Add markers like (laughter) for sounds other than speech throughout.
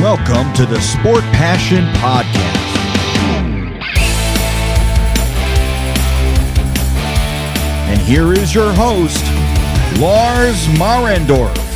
Welcome to the Sport Passion Podcast. And here is your host, Lars Marendorf.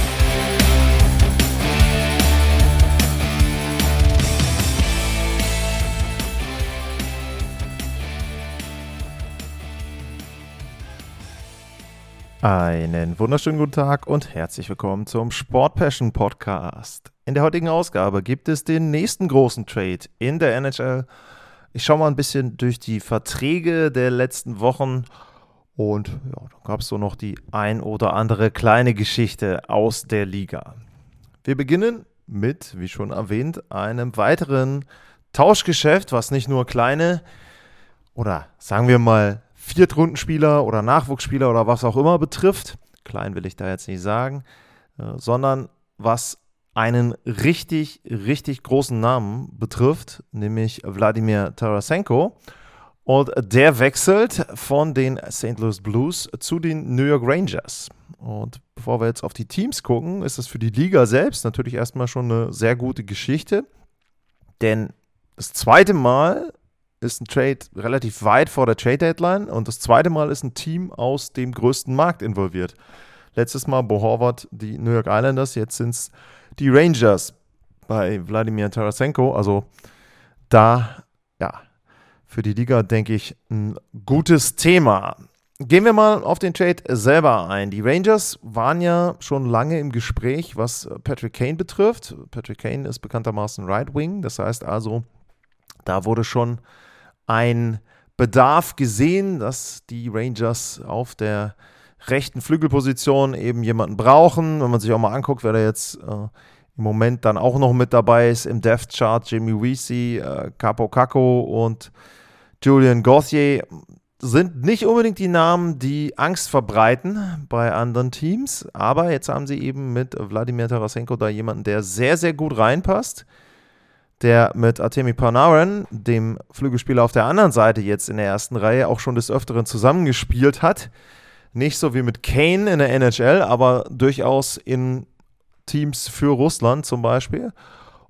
Einen wunderschönen guten Tag und herzlich willkommen zum Sport Passion Podcast. In der heutigen Ausgabe gibt es den nächsten großen Trade in der NHL. Ich schaue mal ein bisschen durch die Verträge der letzten Wochen und ja, da gab es so noch die ein oder andere kleine Geschichte aus der Liga. Wir beginnen mit, wie schon erwähnt, einem weiteren Tauschgeschäft, was nicht nur kleine oder sagen wir mal Viertrundenspieler oder Nachwuchsspieler oder was auch immer betrifft, klein will ich da jetzt nicht sagen, äh, sondern was einen richtig, richtig großen Namen betrifft, nämlich Wladimir Tarasenko. Und der wechselt von den St. Louis Blues zu den New York Rangers. Und bevor wir jetzt auf die Teams gucken, ist das für die Liga selbst natürlich erstmal schon eine sehr gute Geschichte. Denn das zweite Mal ist ein Trade relativ weit vor der Trade Deadline und das zweite Mal ist ein Team aus dem größten Markt involviert. Letztes Mal Bo Horvath, die New York Islanders, jetzt sind es die Rangers bei Wladimir Tarasenko. Also da, ja, für die Liga denke ich ein gutes Thema. Gehen wir mal auf den Trade selber ein. Die Rangers waren ja schon lange im Gespräch, was Patrick Kane betrifft. Patrick Kane ist bekanntermaßen Right Wing, das heißt also, da wurde schon ein Bedarf gesehen, dass die Rangers auf der rechten Flügelposition eben jemanden brauchen. Wenn man sich auch mal anguckt, wer da jetzt äh, im Moment dann auch noch mit dabei ist im Death Chart, Jimmy Weesey, äh, Capo Caco und Julian Gauthier, sind nicht unbedingt die Namen, die Angst verbreiten bei anderen Teams, aber jetzt haben sie eben mit Wladimir Tarasenko da jemanden, der sehr, sehr gut reinpasst der mit Artemi Panarin, dem Flügelspieler auf der anderen Seite jetzt in der ersten Reihe, auch schon des Öfteren zusammengespielt hat. Nicht so wie mit Kane in der NHL, aber durchaus in Teams für Russland zum Beispiel.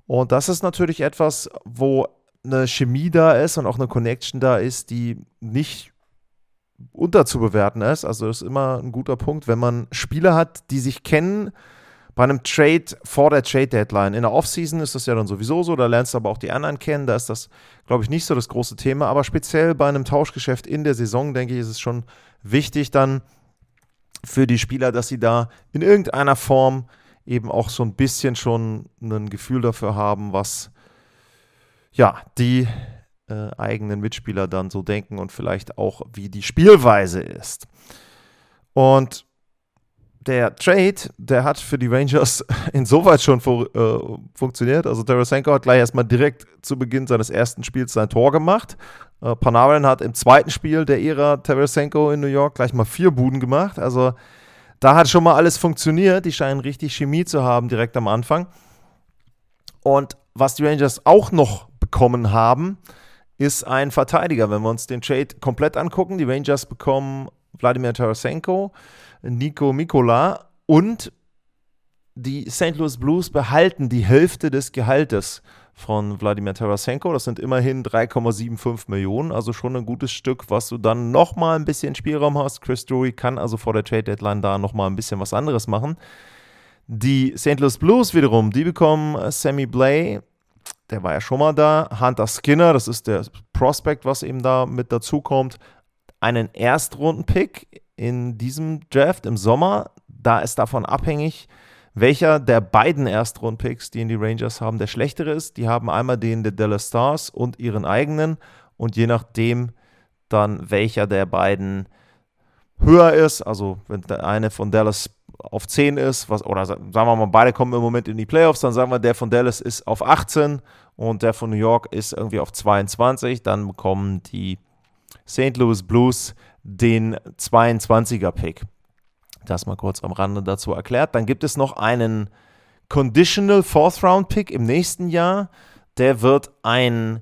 Und das ist natürlich etwas, wo eine Chemie da ist und auch eine Connection da ist, die nicht unterzubewerten ist. Also das ist immer ein guter Punkt, wenn man Spieler hat, die sich kennen, bei einem Trade vor der Trade Deadline. In der Offseason ist das ja dann sowieso so, da lernst du aber auch die anderen kennen, da ist das, glaube ich, nicht so das große Thema, aber speziell bei einem Tauschgeschäft in der Saison, denke ich, ist es schon wichtig dann für die Spieler, dass sie da in irgendeiner Form eben auch so ein bisschen schon ein Gefühl dafür haben, was ja, die äh, eigenen Mitspieler dann so denken und vielleicht auch, wie die Spielweise ist. Und der Trade, der hat für die Rangers (laughs) insoweit schon fu äh, funktioniert. Also Tarasenko hat gleich erstmal direkt zu Beginn seines ersten Spiels sein Tor gemacht. Äh, Panarin hat im zweiten Spiel der Ära Tarasenko in New York gleich mal vier Buden gemacht. Also da hat schon mal alles funktioniert. Die scheinen richtig Chemie zu haben direkt am Anfang. Und was die Rangers auch noch bekommen haben, ist ein Verteidiger. Wenn wir uns den Trade komplett angucken, die Rangers bekommen Wladimir Tarasenko, Nico Mikola und die St. Louis Blues behalten die Hälfte des Gehaltes von Wladimir Tarasenko. Das sind immerhin 3,75 Millionen, also schon ein gutes Stück, was du dann nochmal ein bisschen Spielraum hast. Chris Drury kann also vor der Trade Deadline da nochmal ein bisschen was anderes machen. Die St. Louis Blues wiederum, die bekommen Sammy Blay, der war ja schon mal da. Hunter Skinner, das ist der Prospect, was eben da mit dazukommt. Einen Erstrunden-Pick in diesem Draft im Sommer. Da ist davon abhängig, welcher der beiden Erstrunden-Picks, die in die Rangers haben, der schlechtere ist. Die haben einmal den der Dallas Stars und ihren eigenen. Und je nachdem dann, welcher der beiden höher ist, also wenn der eine von Dallas auf 10 ist, was, oder sagen wir mal, beide kommen im Moment in die Playoffs, dann sagen wir, der von Dallas ist auf 18 und der von New York ist irgendwie auf 22, dann bekommen die St. Louis Blues den 22er-Pick. Das mal kurz am Rande dazu erklärt. Dann gibt es noch einen Conditional Fourth Round Pick im nächsten Jahr. Der wird ein,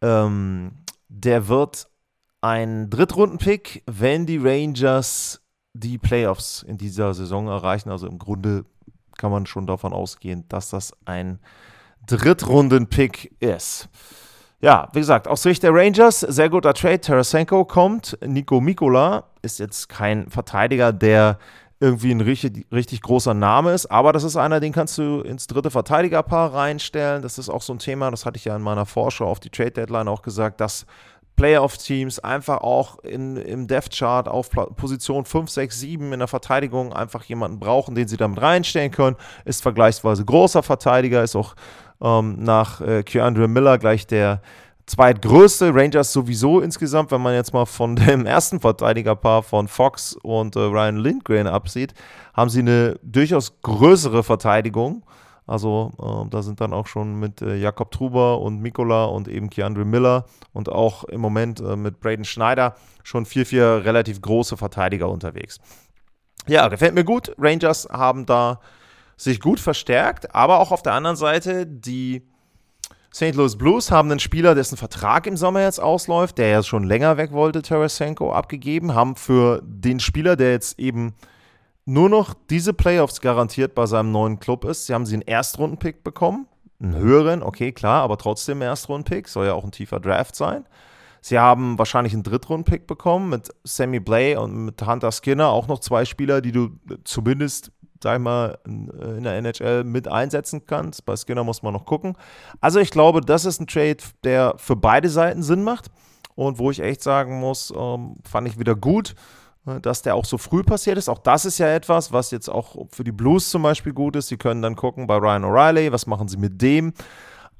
ähm, der wird ein Drittrunden-Pick, wenn die Rangers die Playoffs in dieser Saison erreichen. Also im Grunde kann man schon davon ausgehen, dass das ein Drittrunden-Pick ist. Ja, wie gesagt, aus Sicht der Rangers, sehr guter Trade. Tarasenko kommt. Nico Mikola ist jetzt kein Verteidiger, der irgendwie ein richtig, richtig großer Name ist, aber das ist einer, den kannst du ins dritte Verteidigerpaar reinstellen. Das ist auch so ein Thema, das hatte ich ja in meiner Vorschau auf die Trade Deadline auch gesagt, dass Playoff-Teams einfach auch in, im Depth-Chart auf Position 5, 6, 7 in der Verteidigung einfach jemanden brauchen, den sie damit reinstellen können. Ist vergleichsweise großer Verteidiger, ist auch ähm, nach äh, Keandre Miller gleich der zweitgrößte. Rangers sowieso insgesamt, wenn man jetzt mal von (laughs) dem ersten Verteidigerpaar von Fox und äh, Ryan Lindgren absieht, haben sie eine durchaus größere Verteidigung. Also äh, da sind dann auch schon mit äh, Jakob Truber und Mikola und eben Keandre Miller und auch im Moment äh, mit Braden Schneider schon vier, vier relativ große Verteidiger unterwegs. Ja, gefällt mir gut. Rangers haben da sich gut verstärkt, aber auch auf der anderen Seite die St. Louis Blues haben einen Spieler, dessen Vertrag im Sommer jetzt ausläuft, der ja schon länger weg wollte, Tarasenko, abgegeben, haben für den Spieler, der jetzt eben nur noch diese Playoffs garantiert bei seinem neuen Club ist, sie haben sie einen Erstrundenpick bekommen, einen höheren, okay, klar, aber trotzdem Erstrundenpick, soll ja auch ein tiefer Draft sein. Sie haben wahrscheinlich einen Drittrundenpick bekommen mit Sammy Blay und mit Hunter Skinner, auch noch zwei Spieler, die du zumindest sag ich mal, in der NHL mit einsetzen kannst. Bei Skinner muss man noch gucken. Also ich glaube, das ist ein Trade, der für beide Seiten Sinn macht und wo ich echt sagen muss, ähm, fand ich wieder gut, äh, dass der auch so früh passiert ist. Auch das ist ja etwas, was jetzt auch für die Blues zum Beispiel gut ist. Sie können dann gucken bei Ryan O'Reilly, was machen sie mit dem.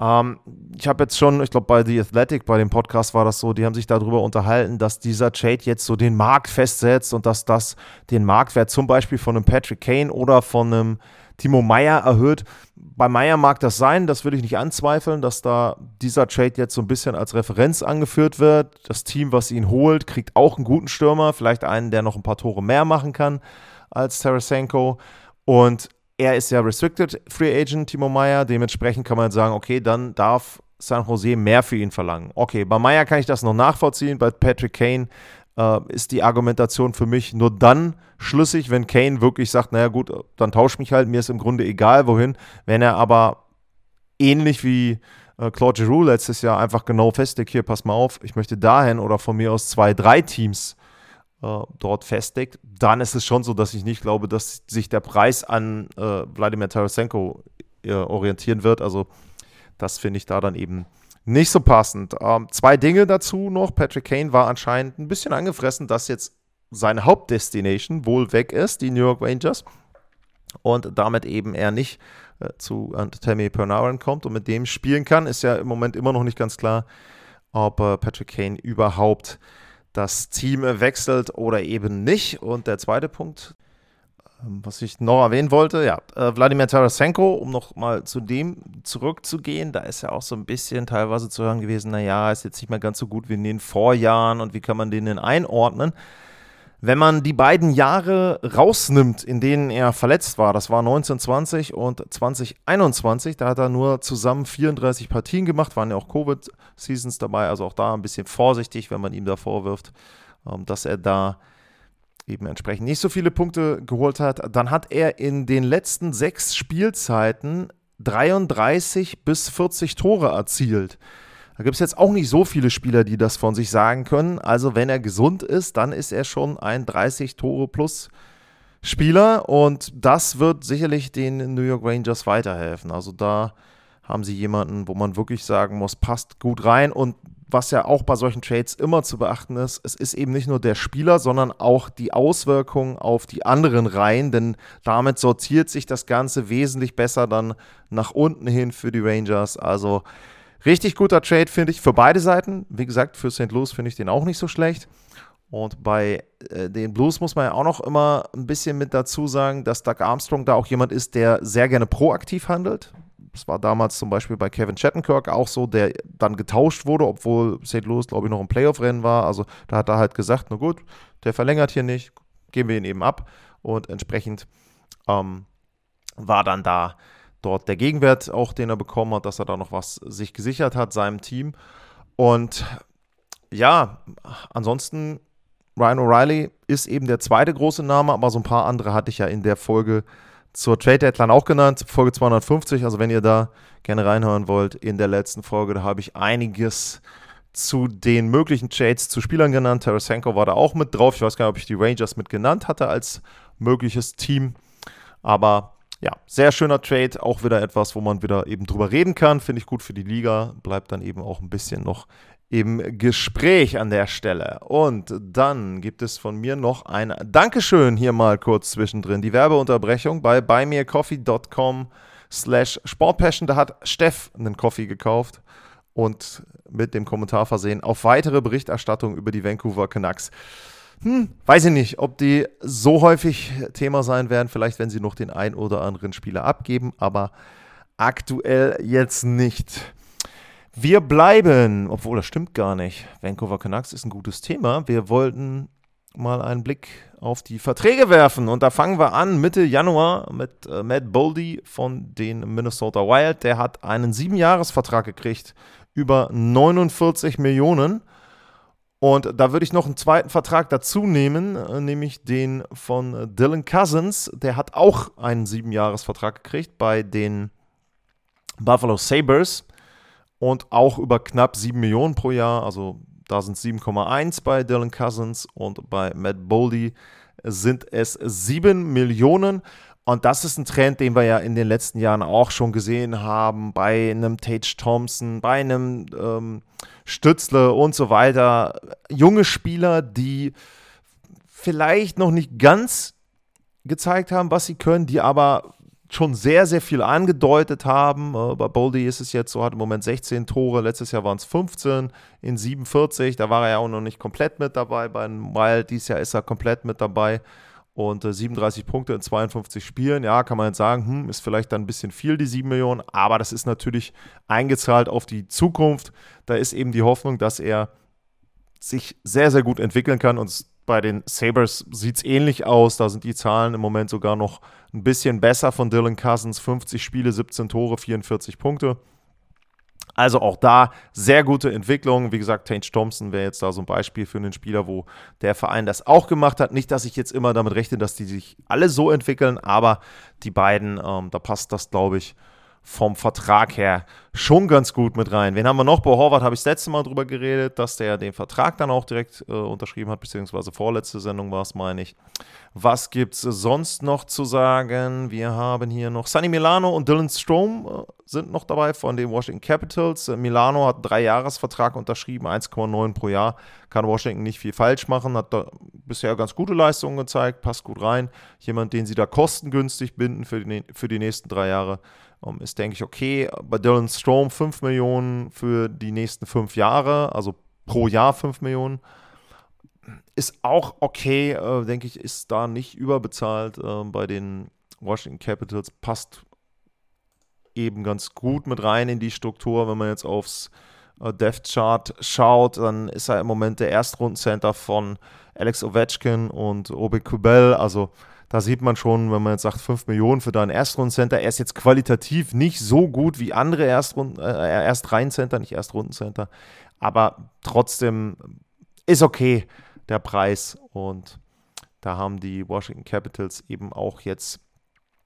Ähm, ich habe jetzt schon, ich glaube, bei The Athletic, bei dem Podcast war das so, die haben sich darüber unterhalten, dass dieser Trade jetzt so den Markt festsetzt und dass das den Marktwert zum Beispiel von einem Patrick Kane oder von einem Timo Meyer erhöht. Bei Meyer mag das sein, das würde ich nicht anzweifeln, dass da dieser Trade jetzt so ein bisschen als Referenz angeführt wird. Das Team, was ihn holt, kriegt auch einen guten Stürmer, vielleicht einen, der noch ein paar Tore mehr machen kann als Tarasenko. Und er ist ja Restricted Free Agent, Timo Meyer. Dementsprechend kann man sagen, okay, dann darf San Jose mehr für ihn verlangen. Okay, bei Meyer kann ich das noch nachvollziehen. Bei Patrick Kane äh, ist die Argumentation für mich nur dann schlüssig, wenn Kane wirklich sagt, naja gut, dann tausch mich halt, mir ist im Grunde egal wohin. Wenn er aber ähnlich wie äh, Claude Giroux letztes Jahr einfach genau festlegt, hier, pass mal auf, ich möchte dahin oder von mir aus zwei, drei Teams dort festigt, dann ist es schon so, dass ich nicht glaube, dass sich der Preis an äh, Wladimir Tarasenko äh, orientieren wird. Also das finde ich da dann eben nicht so passend. Ähm, zwei Dinge dazu noch. Patrick Kane war anscheinend ein bisschen angefressen, dass jetzt seine Hauptdestination wohl weg ist, die New York Rangers. Und damit eben er nicht äh, zu Tammy Pernaren kommt und mit dem spielen kann. Ist ja im Moment immer noch nicht ganz klar, ob äh, Patrick Kane überhaupt das Team wechselt oder eben nicht. Und der zweite Punkt, ähm, was ich noch erwähnen wollte, ja, äh, Wladimir Tarasenko, um noch mal zu dem zurückzugehen, da ist ja auch so ein bisschen teilweise zu hören gewesen, naja, ist jetzt nicht mehr ganz so gut wie in den Vorjahren und wie kann man den denn einordnen? Wenn man die beiden Jahre rausnimmt, in denen er verletzt war, das war 1920 und 2021, da hat er nur zusammen 34 Partien gemacht, waren ja auch Covid-Seasons dabei, also auch da ein bisschen vorsichtig, wenn man ihm da vorwirft, ähm, dass er da eben entsprechend nicht so viele Punkte geholt hat. Dann hat er in den letzten sechs Spielzeiten 33 bis 40 Tore erzielt. Da gibt es jetzt auch nicht so viele Spieler, die das von sich sagen können. Also wenn er gesund ist, dann ist er schon ein 30 Tore plus Spieler und das wird sicherlich den New York Rangers weiterhelfen. Also da haben sie jemanden, wo man wirklich sagen muss, passt gut rein und was ja auch bei solchen Trades immer zu beachten ist, es ist eben nicht nur der Spieler, sondern auch die Auswirkungen auf die anderen Reihen, denn damit sortiert sich das Ganze wesentlich besser dann nach unten hin für die Rangers. Also Richtig guter Trade, finde ich, für beide Seiten. Wie gesagt, für St. Louis finde ich den auch nicht so schlecht. Und bei äh, den Blues muss man ja auch noch immer ein bisschen mit dazu sagen, dass Doug Armstrong da auch jemand ist, der sehr gerne proaktiv handelt. Das war damals zum Beispiel bei Kevin Shattenkirk auch so, der dann getauscht wurde, obwohl St. Louis, glaube ich, noch im Playoff-Rennen war. Also da hat er halt gesagt, na gut, der verlängert hier nicht, geben wir ihn eben ab. Und entsprechend ähm, war dann da dort der Gegenwert auch, den er bekommen hat, dass er da noch was sich gesichert hat, seinem Team. Und ja, ansonsten, Ryan O'Reilly ist eben der zweite große Name, aber so ein paar andere hatte ich ja in der Folge zur Trade Deadline auch genannt, Folge 250. Also wenn ihr da gerne reinhören wollt, in der letzten Folge, da habe ich einiges zu den möglichen Trades zu Spielern genannt. Tarasenko war da auch mit drauf. Ich weiß gar nicht, ob ich die Rangers mit genannt hatte als mögliches Team. Aber ja, sehr schöner Trade. Auch wieder etwas, wo man wieder eben drüber reden kann. Finde ich gut für die Liga. Bleibt dann eben auch ein bisschen noch im Gespräch an der Stelle. Und dann gibt es von mir noch ein Dankeschön hier mal kurz zwischendrin. Die Werbeunterbrechung bei buymeacoffee.com slash sportpassion. Da hat Steff einen Coffee gekauft und mit dem Kommentar versehen auf weitere Berichterstattung über die Vancouver Canucks. Hm, weiß ich nicht, ob die so häufig Thema sein werden, vielleicht wenn sie noch den ein oder anderen Spieler abgeben, aber aktuell jetzt nicht. Wir bleiben, obwohl das stimmt gar nicht. Vancouver Canucks ist ein gutes Thema. Wir wollten mal einen Blick auf die Verträge werfen und da fangen wir an Mitte Januar mit äh, Matt Boldy von den Minnesota Wild. Der hat einen Siebenjahresvertrag gekriegt über 49 Millionen. Und da würde ich noch einen zweiten Vertrag dazu nehmen, äh, nämlich den von Dylan Cousins. Der hat auch einen Siebenjahresvertrag gekriegt bei den Buffalo Sabres und auch über knapp 7 Millionen pro Jahr. Also da sind es 7,1 bei Dylan Cousins und bei Matt Boldy sind es 7 Millionen. Und das ist ein Trend, den wir ja in den letzten Jahren auch schon gesehen haben, bei einem Tage Thompson, bei einem ähm, Stützle und so weiter. Junge Spieler, die vielleicht noch nicht ganz gezeigt haben, was sie können, die aber schon sehr, sehr viel angedeutet haben. Äh, bei Boldy ist es jetzt so, hat im Moment 16 Tore, letztes Jahr waren es 15 in 47, da war er ja auch noch nicht komplett mit dabei. Bei Wild dieses Jahr ist er komplett mit dabei und äh, 37 Punkte in 52 Spielen. Ja, kann man jetzt sagen, hm, ist vielleicht dann ein bisschen viel, die 7 Millionen, aber das ist natürlich eingezahlt auf die Zukunft. Da ist eben die Hoffnung, dass er sich sehr, sehr gut entwickeln kann und bei den Sabres sieht es ähnlich aus. Da sind die Zahlen im Moment sogar noch ein bisschen besser von Dylan Cousins. 50 Spiele, 17 Tore, 44 Punkte. Also auch da sehr gute Entwicklung. Wie gesagt, Tage Thompson wäre jetzt da so ein Beispiel für einen Spieler, wo der Verein das auch gemacht hat. Nicht, dass ich jetzt immer damit rechne, dass die sich alle so entwickeln, aber die beiden, ähm, da passt das, glaube ich, vom Vertrag her schon ganz gut mit rein. Wen haben wir noch? Bei Horvath habe ich das letzte Mal drüber geredet, dass der den Vertrag dann auch direkt äh, unterschrieben hat, beziehungsweise vorletzte Sendung war es, meine ich. Was gibt es sonst noch zu sagen? Wir haben hier noch Sunny Milano und Dylan Strom äh, sind noch dabei von den Washington Capitals. Äh, Milano hat einen Dreijahresvertrag unterschrieben, 1,9 pro Jahr. Kann Washington nicht viel falsch machen, hat bisher ganz gute Leistungen gezeigt, passt gut rein. Jemand, den sie da kostengünstig binden für die, für die nächsten drei Jahre. Um, ist, denke ich, okay. Bei Dylan Strom 5 Millionen für die nächsten fünf Jahre, also pro Jahr 5 Millionen. Ist auch okay, äh, denke ich, ist da nicht überbezahlt äh, bei den Washington Capitals. Passt eben ganz gut mit rein in die Struktur. Wenn man jetzt aufs äh, Depth Chart schaut, dann ist er im Moment der Erstrundencenter von Alex Ovechkin und Obi Kubel. Also da sieht man schon, wenn man jetzt sagt, 5 Millionen für deinen Erstrundencenter, er ist jetzt qualitativ nicht so gut wie andere Erstrund, äh, Erstreihencenter, nicht Erstrundencenter, aber trotzdem ist okay der Preis. Und da haben die Washington Capitals eben auch jetzt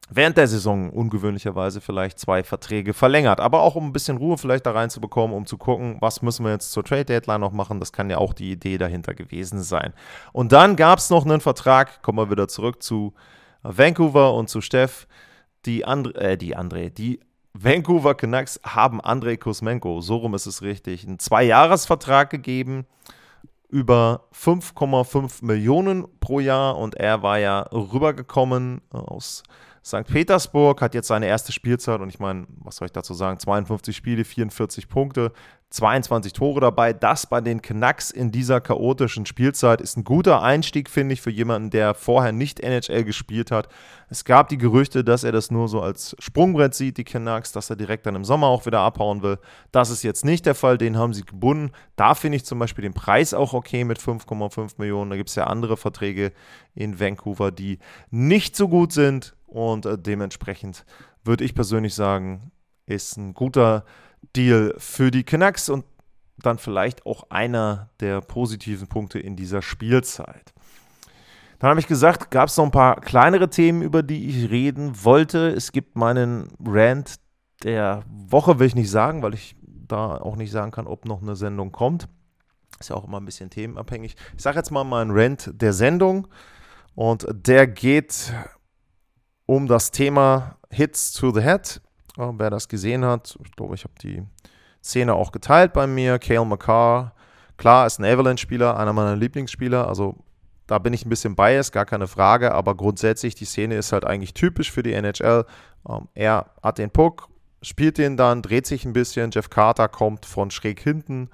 während der Saison ungewöhnlicherweise vielleicht zwei Verträge verlängert. Aber auch um ein bisschen Ruhe vielleicht da reinzubekommen, um zu gucken, was müssen wir jetzt zur Trade Deadline noch machen. Das kann ja auch die Idee dahinter gewesen sein. Und dann gab es noch einen Vertrag, kommen wir wieder zurück zu Vancouver und zu Steff. Die, And äh, die André, die Vancouver Canucks haben Andrei Kuzmenko, so rum ist es richtig, einen Zwei-Jahres-Vertrag gegeben über 5,5 Millionen pro Jahr und er war ja rübergekommen aus St. Petersburg hat jetzt seine erste Spielzeit und ich meine, was soll ich dazu sagen? 52 Spiele, 44 Punkte, 22 Tore dabei. Das bei den Knacks in dieser chaotischen Spielzeit ist ein guter Einstieg, finde ich, für jemanden, der vorher nicht NHL gespielt hat. Es gab die Gerüchte, dass er das nur so als Sprungbrett sieht, die Canucks, dass er direkt dann im Sommer auch wieder abhauen will. Das ist jetzt nicht der Fall, den haben sie gebunden. Da finde ich zum Beispiel den Preis auch okay mit 5,5 Millionen. Da gibt es ja andere Verträge in Vancouver, die nicht so gut sind. Und äh, dementsprechend würde ich persönlich sagen, ist ein guter Deal für die Canucks und dann vielleicht auch einer der positiven Punkte in dieser Spielzeit. Dann habe ich gesagt, gab es noch ein paar kleinere Themen, über die ich reden wollte. Es gibt meinen Rant der Woche, will ich nicht sagen, weil ich da auch nicht sagen kann, ob noch eine Sendung kommt. Ist ja auch immer ein bisschen themenabhängig. Ich sage jetzt mal meinen Rant der Sendung und der geht um das Thema Hits to the Head. Wer das gesehen hat, ich glaube, ich habe die Szene auch geteilt bei mir. Kale McCarr, klar, ist ein Avalanche-Spieler, einer meiner Lieblingsspieler. Also da bin ich ein bisschen biased, gar keine Frage. Aber grundsätzlich, die Szene ist halt eigentlich typisch für die NHL. Ähm, er hat den Puck, spielt den dann, dreht sich ein bisschen. Jeff Carter kommt von schräg hinten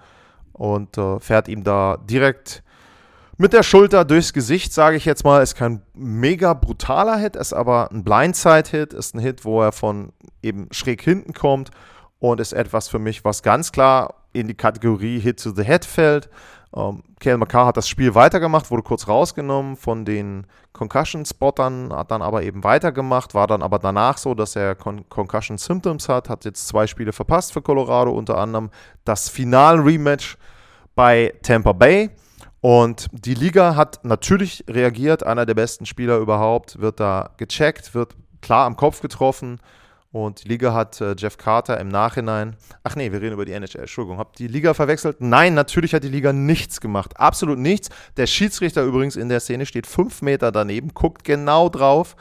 und äh, fährt ihm da direkt mit der Schulter durchs Gesicht, sage ich jetzt mal. Ist kein mega brutaler Hit, ist aber ein Blindside-Hit. Ist ein Hit, wo er von eben schräg hinten kommt und ist etwas für mich, was ganz klar in die Kategorie Hit to the Head fällt. Ähm, Kale McCarr hat das Spiel weitergemacht, wurde kurz rausgenommen von den Concussion-Spottern, hat dann aber eben weitergemacht, war dann aber danach so, dass er Con Concussion Symptoms hat, hat jetzt zwei Spiele verpasst für Colorado, unter anderem das Final-Rematch bei Tampa Bay. Und die Liga hat natürlich reagiert, einer der besten Spieler überhaupt, wird da gecheckt, wird klar am Kopf getroffen und die Liga hat äh, Jeff Carter im Nachhinein. Ach nee, wir reden über die NHL. Entschuldigung, habt die Liga verwechselt? Nein, natürlich hat die Liga nichts gemacht. Absolut nichts. Der Schiedsrichter übrigens in der Szene steht fünf Meter daneben, guckt genau drauf.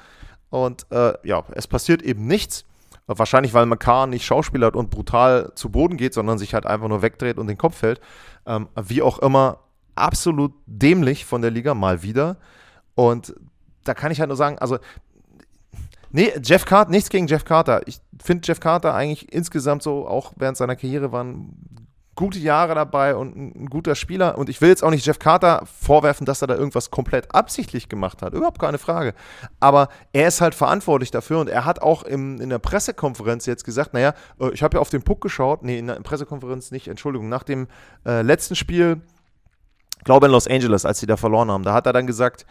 Und äh, ja, es passiert eben nichts. Wahrscheinlich, weil McCarr nicht Schauspieler hat und brutal zu Boden geht, sondern sich halt einfach nur wegdreht und den Kopf hält. Ähm, wie auch immer, absolut dämlich von der Liga, mal wieder. Und da kann ich halt nur sagen, also Nee, Jeff Carter, nichts gegen Jeff Carter. Ich finde Jeff Carter eigentlich insgesamt so, auch während seiner Karriere waren gute Jahre dabei und ein, guter Spieler. Und ich will jetzt auch nicht Jeff Carter vorwerfen, dass er da irgendwas komplett absichtlich gemacht hat. Überhaupt keine Frage. Aber er ist halt verantwortlich dafür und er hat auch im, in der Pressekonferenz jetzt gesagt, naja, äh, ich habe ja auf den Puck geschaut. Nee, in der Pressekonferenz nicht, Entschuldigung, nach dem äh, letzten Spiel, glaube in Los Angeles, als sie da verloren haben, da hat er dann gesagt,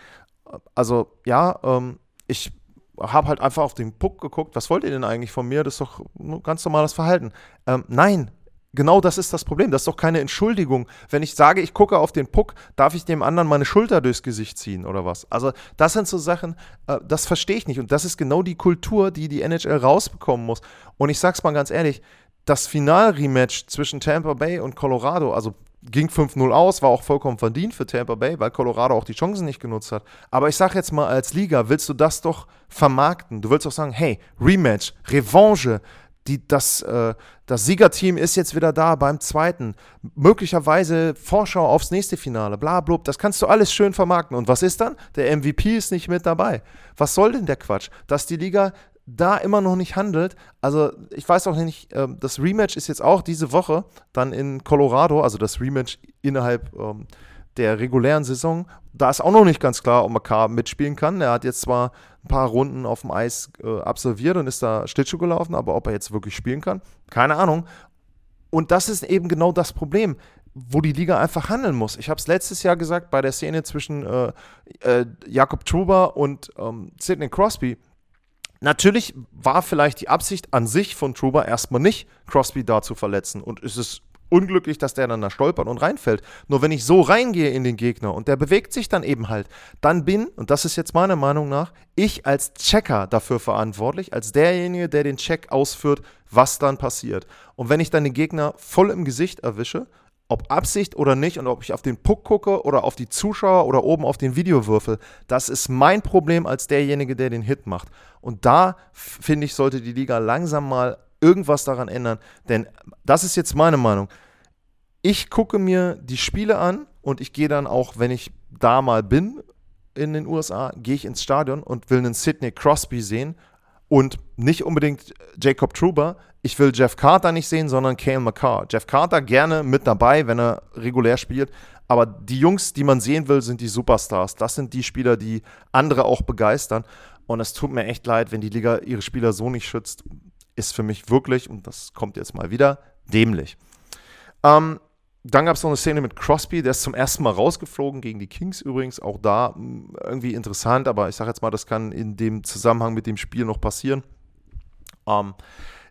also ja, ähm, ich habe halt einfach auf den Puck geguckt, was wollt ihr denn eigentlich von mir? Das ist doch ein ganz normales Verhalten. Ähm, nein, genau das ist das Problem. Das ist doch keine Entschuldigung. Wenn ich sage, ich gucke auf den Puck, darf ich dem anderen meine Schulter durchs Gesicht ziehen oder was? Also, das sind so Sachen, äh, das verstehe ich nicht. Und das ist genau die Kultur, die die NHL rausbekommen muss. Und ich sag's mal ganz ehrlich, das Final-Rematch zwischen Tampa Bay und Colorado, also ging 5-0 aus, war auch vollkommen verdient für Tampa Bay, weil Colorado auch die Chancen nicht genutzt hat. Aber ich sage jetzt mal, als Liga willst du das doch vermarkten. Du willst doch sagen, hey, Rematch, Revanche, die, das, äh, das Siegerteam ist jetzt wieder da beim zweiten. Möglicherweise Vorschau aufs nächste Finale, bla, blub. Das kannst du alles schön vermarkten. Und was ist dann? Der MVP ist nicht mit dabei. Was soll denn der Quatsch? Dass die Liga da immer noch nicht handelt. Also ich weiß auch nicht, äh, das Rematch ist jetzt auch diese Woche dann in Colorado, also das Rematch innerhalb ähm, der regulären Saison. Da ist auch noch nicht ganz klar, ob McCarr mitspielen kann. Er hat jetzt zwar ein paar Runden auf dem Eis äh, absolviert und ist da Schlittschuh gelaufen, aber ob er jetzt wirklich spielen kann, keine Ahnung. Und das ist eben genau das Problem wo die Liga einfach handeln muss. Ich habe es letztes Jahr gesagt bei der Szene zwischen äh, äh, Jakob Truber und ähm, Sidney Crosby Natürlich war vielleicht die Absicht an sich von Truber erstmal nicht, Crosby da zu verletzen. Und es ist unglücklich, dass der dann da stolpert und reinfällt. Nur wenn ich so reingehe in den Gegner und der bewegt sich dann eben halt, dann bin, und das ist jetzt meiner Meinung nach, ich als Checker dafür verantwortlich, als derjenige, der den Check ausführt, was dann passiert. Und wenn ich dann den Gegner voll im Gesicht erwische, ob Absicht oder nicht und ob ich auf den Puck gucke oder auf die Zuschauer oder oben auf den Videowürfel, das ist mein Problem als derjenige, der den Hit macht. Und da finde ich, sollte die Liga langsam mal irgendwas daran ändern, denn das ist jetzt meine Meinung. Ich gucke mir die Spiele an und ich gehe dann auch, wenn ich da mal bin in den USA, gehe ich ins Stadion und will einen Sidney Crosby sehen und nicht unbedingt Jacob Truber. Ich will Jeff Carter nicht sehen, sondern Kale McCarr. Jeff Carter gerne mit dabei, wenn er regulär spielt. Aber die Jungs, die man sehen will, sind die Superstars. Das sind die Spieler, die andere auch begeistern. Und es tut mir echt leid, wenn die Liga ihre Spieler so nicht schützt. Ist für mich wirklich, und das kommt jetzt mal wieder, dämlich. Ähm, dann gab es noch eine Szene mit Crosby, der ist zum ersten Mal rausgeflogen, gegen die Kings übrigens. Auch da hm, irgendwie interessant, aber ich sage jetzt mal, das kann in dem Zusammenhang mit dem Spiel noch passieren. Ähm,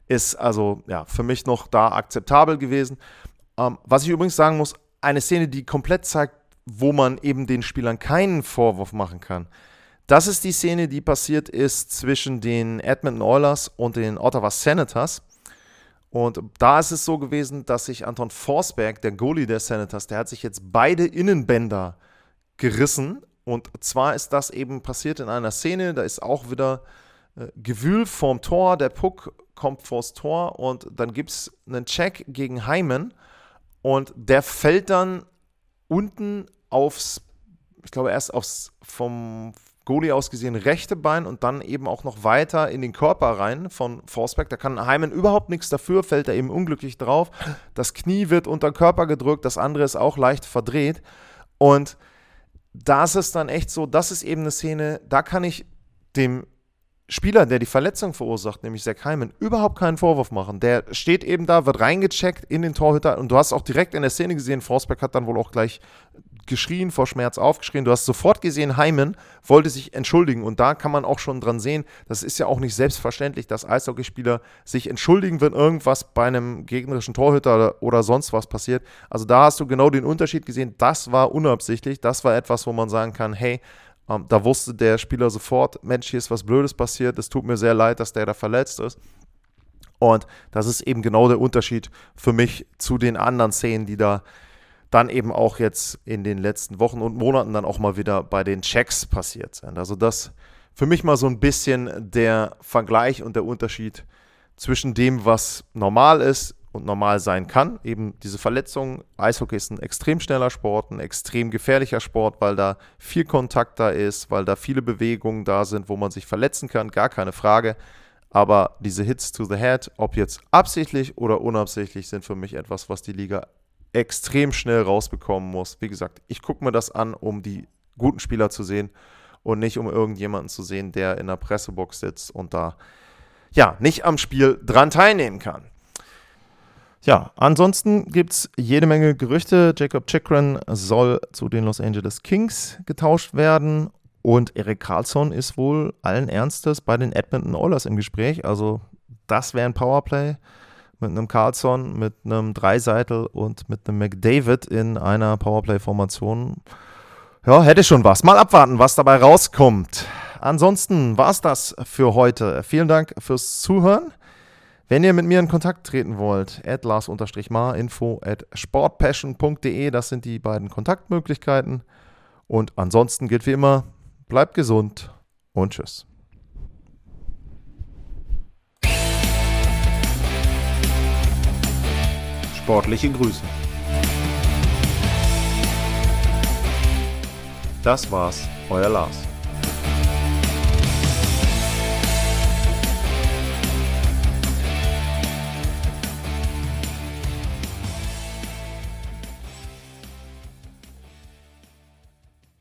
ist also ja für mich noch da akzeptabel gewesen. Ähm, was ich übrigens sagen muss, eine Szene, die komplett zeigt, wo man eben den Spielern keinen Vorwurf machen kann. Das ist die Szene, die passiert ist zwischen den Edmonton Oilers und den Ottawa Senators. Und da ist es so gewesen, dass sich Anton Forsberg, der Goalie der Senators, der hat sich jetzt beide Innenbänder gerissen. Und zwar ist das eben passiert in einer Szene, da ist auch wieder äh, Gewühl vorm Tor, der Puck kommt vors Tor und dann gibt es einen Check gegen Hyman und der fällt dann unten aufs, ich glaube erst aufs vom Goalie aus gesehen rechte Bein und dann eben auch noch weiter in den Körper rein von Forsberg. Da kann Heimen überhaupt nichts dafür, fällt er eben unglücklich drauf. Das Knie wird unter den Körper gedrückt, das andere ist auch leicht verdreht. Und da ist es dann echt so, das ist eben eine Szene, da kann ich dem Spieler, der die Verletzung verursacht, nämlich Zach Hyman, überhaupt keinen Vorwurf machen. Der steht eben da, wird reingecheckt in den Torhüter und du hast auch direkt in der Szene gesehen, Forsberg hat dann wohl auch gleich geschrien, vor Schmerz aufgeschrien. Du hast sofort gesehen, Hyman wollte sich entschuldigen und da kann man auch schon dran sehen, das ist ja auch nicht selbstverständlich, dass Eishockeyspieler sich entschuldigen, wenn irgendwas bei einem gegnerischen Torhüter oder sonst was passiert. Also da hast du genau den Unterschied gesehen, das war unabsichtlich, das war etwas, wo man sagen kann, hey, ähm, da wusste der Spieler sofort, Mensch, hier ist was Blödes passiert, es tut mir sehr leid, dass der da verletzt ist. Und das ist eben genau der Unterschied für mich zu den anderen Szenen, die da dann eben auch jetzt in den letzten Wochen und Monaten dann auch mal wieder bei den Checks passiert sind. Also das für mich mal so ein bisschen der Vergleich und der Unterschied zwischen dem, was normal ist und normal sein kann. Eben diese Verletzungen. Eishockey ist ein extrem schneller Sport, ein extrem gefährlicher Sport, weil da viel Kontakt da ist, weil da viele Bewegungen da sind, wo man sich verletzen kann, gar keine Frage. Aber diese Hits to the Head, ob jetzt absichtlich oder unabsichtlich, sind für mich etwas, was die Liga extrem schnell rausbekommen muss. Wie gesagt, ich gucke mir das an, um die guten Spieler zu sehen und nicht um irgendjemanden zu sehen, der in der Pressebox sitzt und da ja nicht am Spiel dran teilnehmen kann. Ja, ansonsten gibt es jede Menge Gerüchte. Jacob Chikrin soll zu den Los Angeles Kings getauscht werden und Erik Karlsson ist wohl allen Ernstes bei den Edmonton Oilers im Gespräch. Also das wäre ein Powerplay mit einem Carlson, mit einem Dreiseitel und mit einem McDavid in einer Powerplay-Formation. Ja, hätte schon was. Mal abwarten, was dabei rauskommt. Ansonsten war es das für heute. Vielen Dank fürs Zuhören. Wenn ihr mit mir in Kontakt treten wollt, at lars-mar, info at sportpassion.de, das sind die beiden Kontaktmöglichkeiten. Und ansonsten gilt wie immer, bleibt gesund und tschüss. Sportliche Grüße. Das war's, euer Lars.